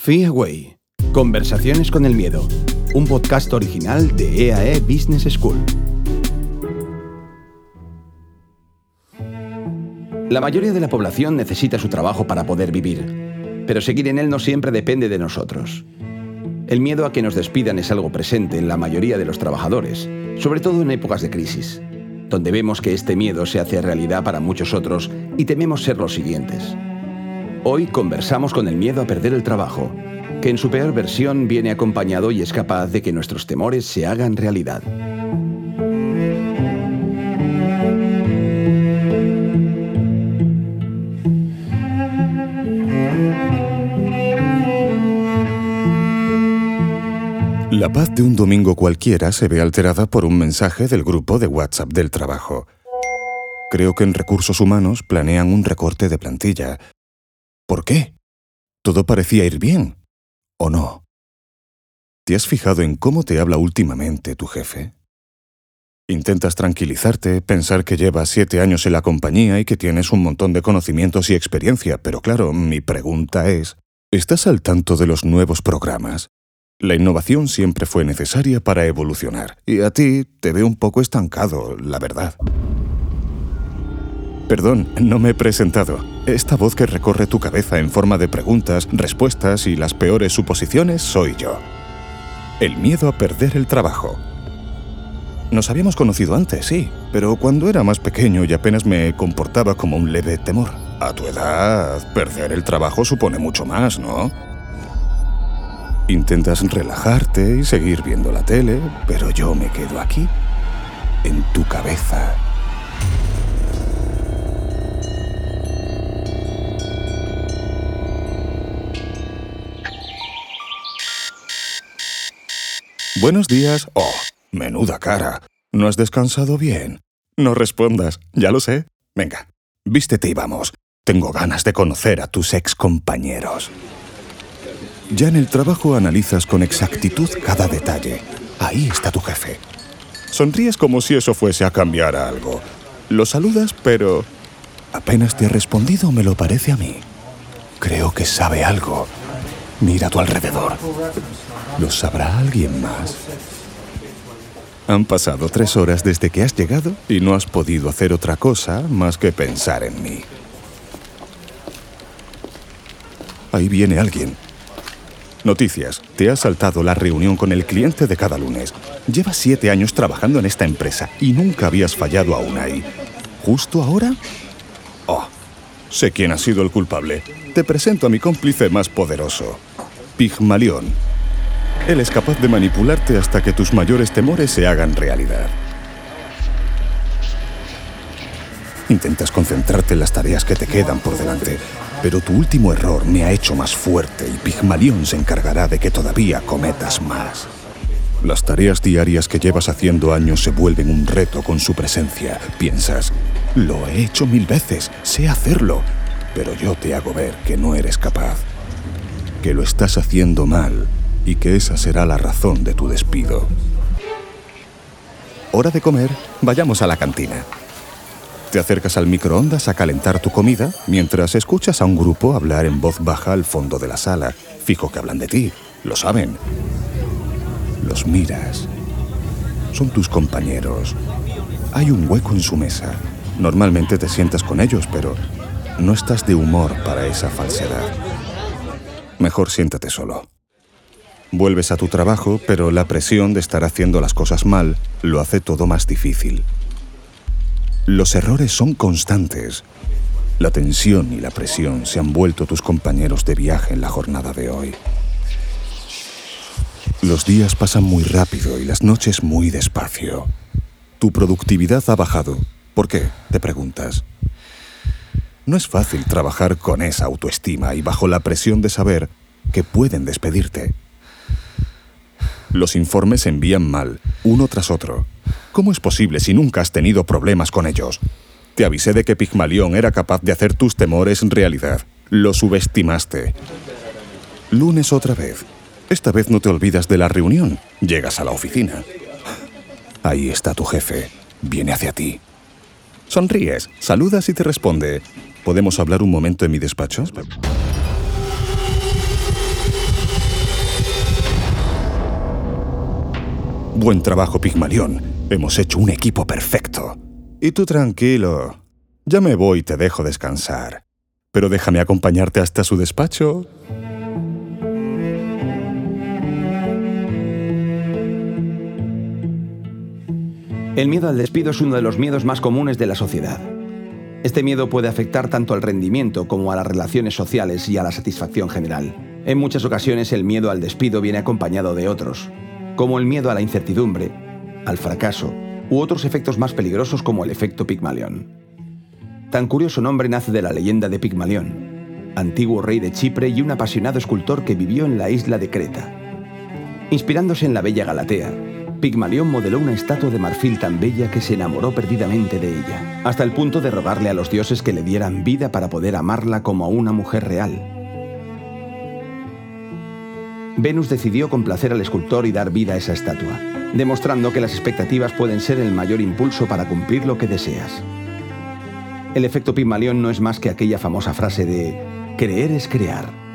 Fear Away. Conversaciones con el miedo. Un podcast original de EAE Business School. La mayoría de la población necesita su trabajo para poder vivir, pero seguir en él no siempre depende de nosotros. El miedo a que nos despidan es algo presente en la mayoría de los trabajadores, sobre todo en épocas de crisis, donde vemos que este miedo se hace realidad para muchos otros y tememos ser los siguientes. Hoy conversamos con el miedo a perder el trabajo, que en su peor versión viene acompañado y es capaz de que nuestros temores se hagan realidad. La paz de un domingo cualquiera se ve alterada por un mensaje del grupo de WhatsApp del trabajo. Creo que en recursos humanos planean un recorte de plantilla ¿Por qué? Todo parecía ir bien. ¿O no? ¿Te has fijado en cómo te habla últimamente tu jefe? Intentas tranquilizarte, pensar que llevas siete años en la compañía y que tienes un montón de conocimientos y experiencia, pero claro, mi pregunta es, ¿estás al tanto de los nuevos programas? La innovación siempre fue necesaria para evolucionar, y a ti te veo un poco estancado, la verdad. Perdón, no me he presentado. Esta voz que recorre tu cabeza en forma de preguntas, respuestas y las peores suposiciones soy yo. El miedo a perder el trabajo. Nos habíamos conocido antes, sí, pero cuando era más pequeño y apenas me comportaba como un leve temor. A tu edad, perder el trabajo supone mucho más, ¿no? Intentas relajarte y seguir viendo la tele, pero yo me quedo aquí, en tu cabeza. Buenos días. Oh, menuda cara. ¿No has descansado bien? No respondas, ya lo sé. Venga, vístete y vamos. Tengo ganas de conocer a tus ex compañeros. Ya en el trabajo analizas con exactitud cada detalle. Ahí está tu jefe. Sonríes como si eso fuese a cambiar algo. Lo saludas, pero... Apenas te ha respondido, me lo parece a mí. Creo que sabe algo. Mira a tu alrededor. ¿Lo sabrá alguien más? Han pasado tres horas desde que has llegado y no has podido hacer otra cosa más que pensar en mí. Ahí viene alguien. Noticias. Te has saltado la reunión con el cliente de cada lunes. Llevas siete años trabajando en esta empresa y nunca habías fallado aún ahí. ¿Justo ahora? Oh, sé quién ha sido el culpable. Te presento a mi cómplice más poderoso. Pigmalión. Él es capaz de manipularte hasta que tus mayores temores se hagan realidad. Intentas concentrarte en las tareas que te quedan por delante, pero tu último error me ha hecho más fuerte y Pigmalión se encargará de que todavía cometas más. Las tareas diarias que llevas haciendo años se vuelven un reto con su presencia. Piensas, lo he hecho mil veces, sé hacerlo, pero yo te hago ver que no eres capaz que lo estás haciendo mal y que esa será la razón de tu despido. Hora de comer, vayamos a la cantina. Te acercas al microondas a calentar tu comida mientras escuchas a un grupo hablar en voz baja al fondo de la sala. Fijo que hablan de ti, lo saben. Los miras. Son tus compañeros. Hay un hueco en su mesa. Normalmente te sientas con ellos, pero no estás de humor para esa falsedad. Mejor siéntate solo. Vuelves a tu trabajo, pero la presión de estar haciendo las cosas mal lo hace todo más difícil. Los errores son constantes. La tensión y la presión se han vuelto tus compañeros de viaje en la jornada de hoy. Los días pasan muy rápido y las noches muy despacio. Tu productividad ha bajado. ¿Por qué? Te preguntas. No es fácil trabajar con esa autoestima y bajo la presión de saber que pueden despedirte. Los informes envían mal, uno tras otro. ¿Cómo es posible si nunca has tenido problemas con ellos? Te avisé de que Pigmalión era capaz de hacer tus temores realidad. Lo subestimaste. Lunes otra vez. Esta vez no te olvidas de la reunión. Llegas a la oficina. Ahí está tu jefe. Viene hacia ti. Sonríes, saludas y te responde. ¿Podemos hablar un momento en mi despacho? Buen trabajo, Pigmalión. Hemos hecho un equipo perfecto. Y tú tranquilo. Ya me voy y te dejo descansar. Pero déjame acompañarte hasta su despacho. El miedo al despido es uno de los miedos más comunes de la sociedad. Este miedo puede afectar tanto al rendimiento como a las relaciones sociales y a la satisfacción general. En muchas ocasiones el miedo al despido viene acompañado de otros, como el miedo a la incertidumbre, al fracaso u otros efectos más peligrosos como el efecto Pigmalión. Tan curioso nombre nace de la leyenda de Pigmalión, antiguo rey de Chipre y un apasionado escultor que vivió en la isla de Creta. Inspirándose en la bella Galatea, Pigmalión modeló una estatua de marfil tan bella que se enamoró perdidamente de ella, hasta el punto de rogarle a los dioses que le dieran vida para poder amarla como a una mujer real. Venus decidió complacer al escultor y dar vida a esa estatua, demostrando que las expectativas pueden ser el mayor impulso para cumplir lo que deseas. El efecto Pigmalión no es más que aquella famosa frase de creer es crear.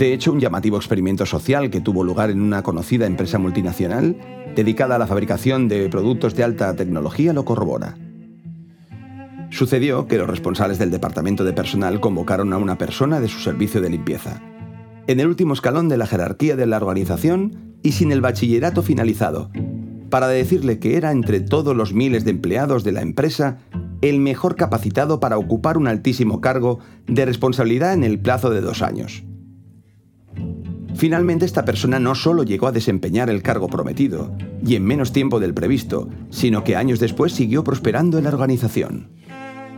De hecho, un llamativo experimento social que tuvo lugar en una conocida empresa multinacional dedicada a la fabricación de productos de alta tecnología lo corrobora. Sucedió que los responsables del departamento de personal convocaron a una persona de su servicio de limpieza, en el último escalón de la jerarquía de la organización y sin el bachillerato finalizado, para decirle que era entre todos los miles de empleados de la empresa el mejor capacitado para ocupar un altísimo cargo de responsabilidad en el plazo de dos años. Finalmente esta persona no solo llegó a desempeñar el cargo prometido, y en menos tiempo del previsto, sino que años después siguió prosperando en la organización.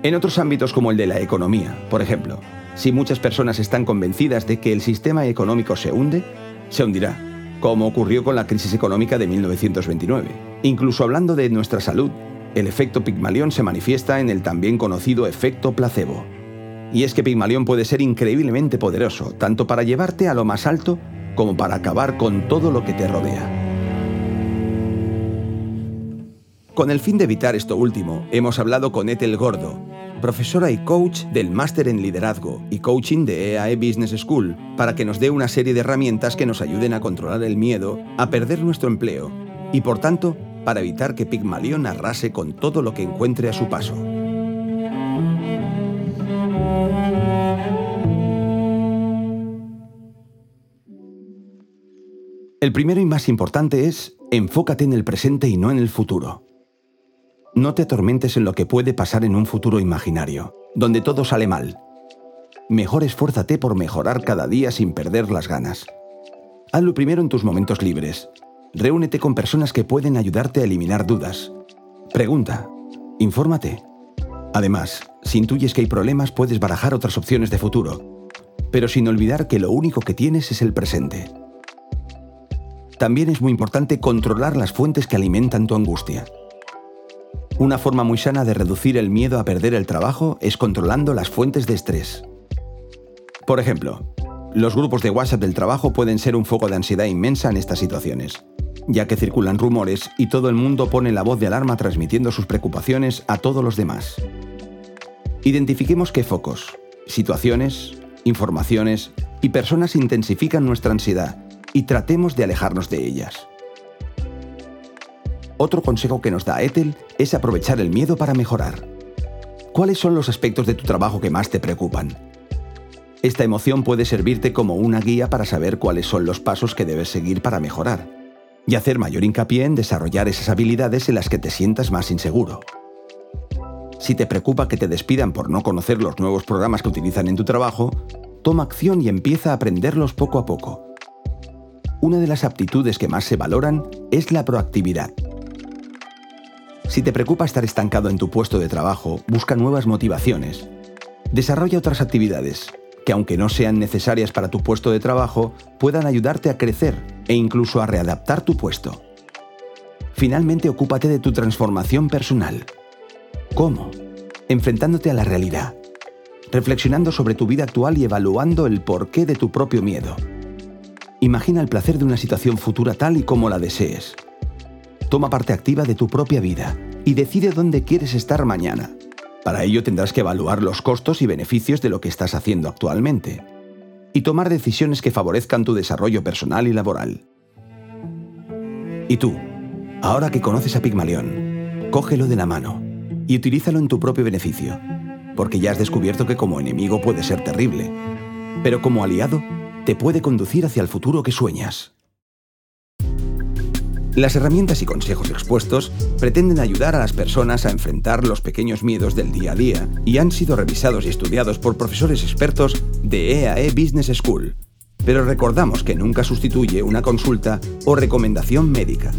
En otros ámbitos como el de la economía, por ejemplo, si muchas personas están convencidas de que el sistema económico se hunde, se hundirá, como ocurrió con la crisis económica de 1929. Incluso hablando de nuestra salud, el efecto Pigmalión se manifiesta en el también conocido efecto placebo. Y es que Pigmalión puede ser increíblemente poderoso, tanto para llevarte a lo más alto como para acabar con todo lo que te rodea. Con el fin de evitar esto último, hemos hablado con Ethel Gordo, profesora y coach del Máster en Liderazgo y Coaching de EAE Business School, para que nos dé una serie de herramientas que nos ayuden a controlar el miedo a perder nuestro empleo y, por tanto, para evitar que Pigmalión arrase con todo lo que encuentre a su paso. El primero y más importante es, enfócate en el presente y no en el futuro. No te atormentes en lo que puede pasar en un futuro imaginario, donde todo sale mal. Mejor esfuérzate por mejorar cada día sin perder las ganas. Hazlo primero en tus momentos libres. Reúnete con personas que pueden ayudarte a eliminar dudas. Pregunta. Infórmate. Además, si intuyes que hay problemas, puedes barajar otras opciones de futuro, pero sin olvidar que lo único que tienes es el presente. También es muy importante controlar las fuentes que alimentan tu angustia. Una forma muy sana de reducir el miedo a perder el trabajo es controlando las fuentes de estrés. Por ejemplo, los grupos de WhatsApp del trabajo pueden ser un foco de ansiedad inmensa en estas situaciones, ya que circulan rumores y todo el mundo pone la voz de alarma transmitiendo sus preocupaciones a todos los demás. Identifiquemos qué focos, situaciones, informaciones y personas intensifican nuestra ansiedad y tratemos de alejarnos de ellas. Otro consejo que nos da Ethel es aprovechar el miedo para mejorar. ¿Cuáles son los aspectos de tu trabajo que más te preocupan? Esta emoción puede servirte como una guía para saber cuáles son los pasos que debes seguir para mejorar y hacer mayor hincapié en desarrollar esas habilidades en las que te sientas más inseguro. Si te preocupa que te despidan por no conocer los nuevos programas que utilizan en tu trabajo, toma acción y empieza a aprenderlos poco a poco una de las aptitudes que más se valoran es la proactividad. Si te preocupa estar estancado en tu puesto de trabajo, busca nuevas motivaciones. Desarrolla otras actividades que, aunque no sean necesarias para tu puesto de trabajo, puedan ayudarte a crecer e incluso a readaptar tu puesto. Finalmente, ocúpate de tu transformación personal. ¿Cómo? Enfrentándote a la realidad, reflexionando sobre tu vida actual y evaluando el porqué de tu propio miedo. Imagina el placer de una situación futura tal y como la desees. Toma parte activa de tu propia vida y decide dónde quieres estar mañana. Para ello tendrás que evaluar los costos y beneficios de lo que estás haciendo actualmente y tomar decisiones que favorezcan tu desarrollo personal y laboral. Y tú, ahora que conoces a Pigmalión, cógelo de la mano y utilízalo en tu propio beneficio, porque ya has descubierto que como enemigo puede ser terrible, pero como aliado te puede conducir hacia el futuro que sueñas. Las herramientas y consejos expuestos pretenden ayudar a las personas a enfrentar los pequeños miedos del día a día y han sido revisados y estudiados por profesores expertos de EAE e Business School. Pero recordamos que nunca sustituye una consulta o recomendación médica.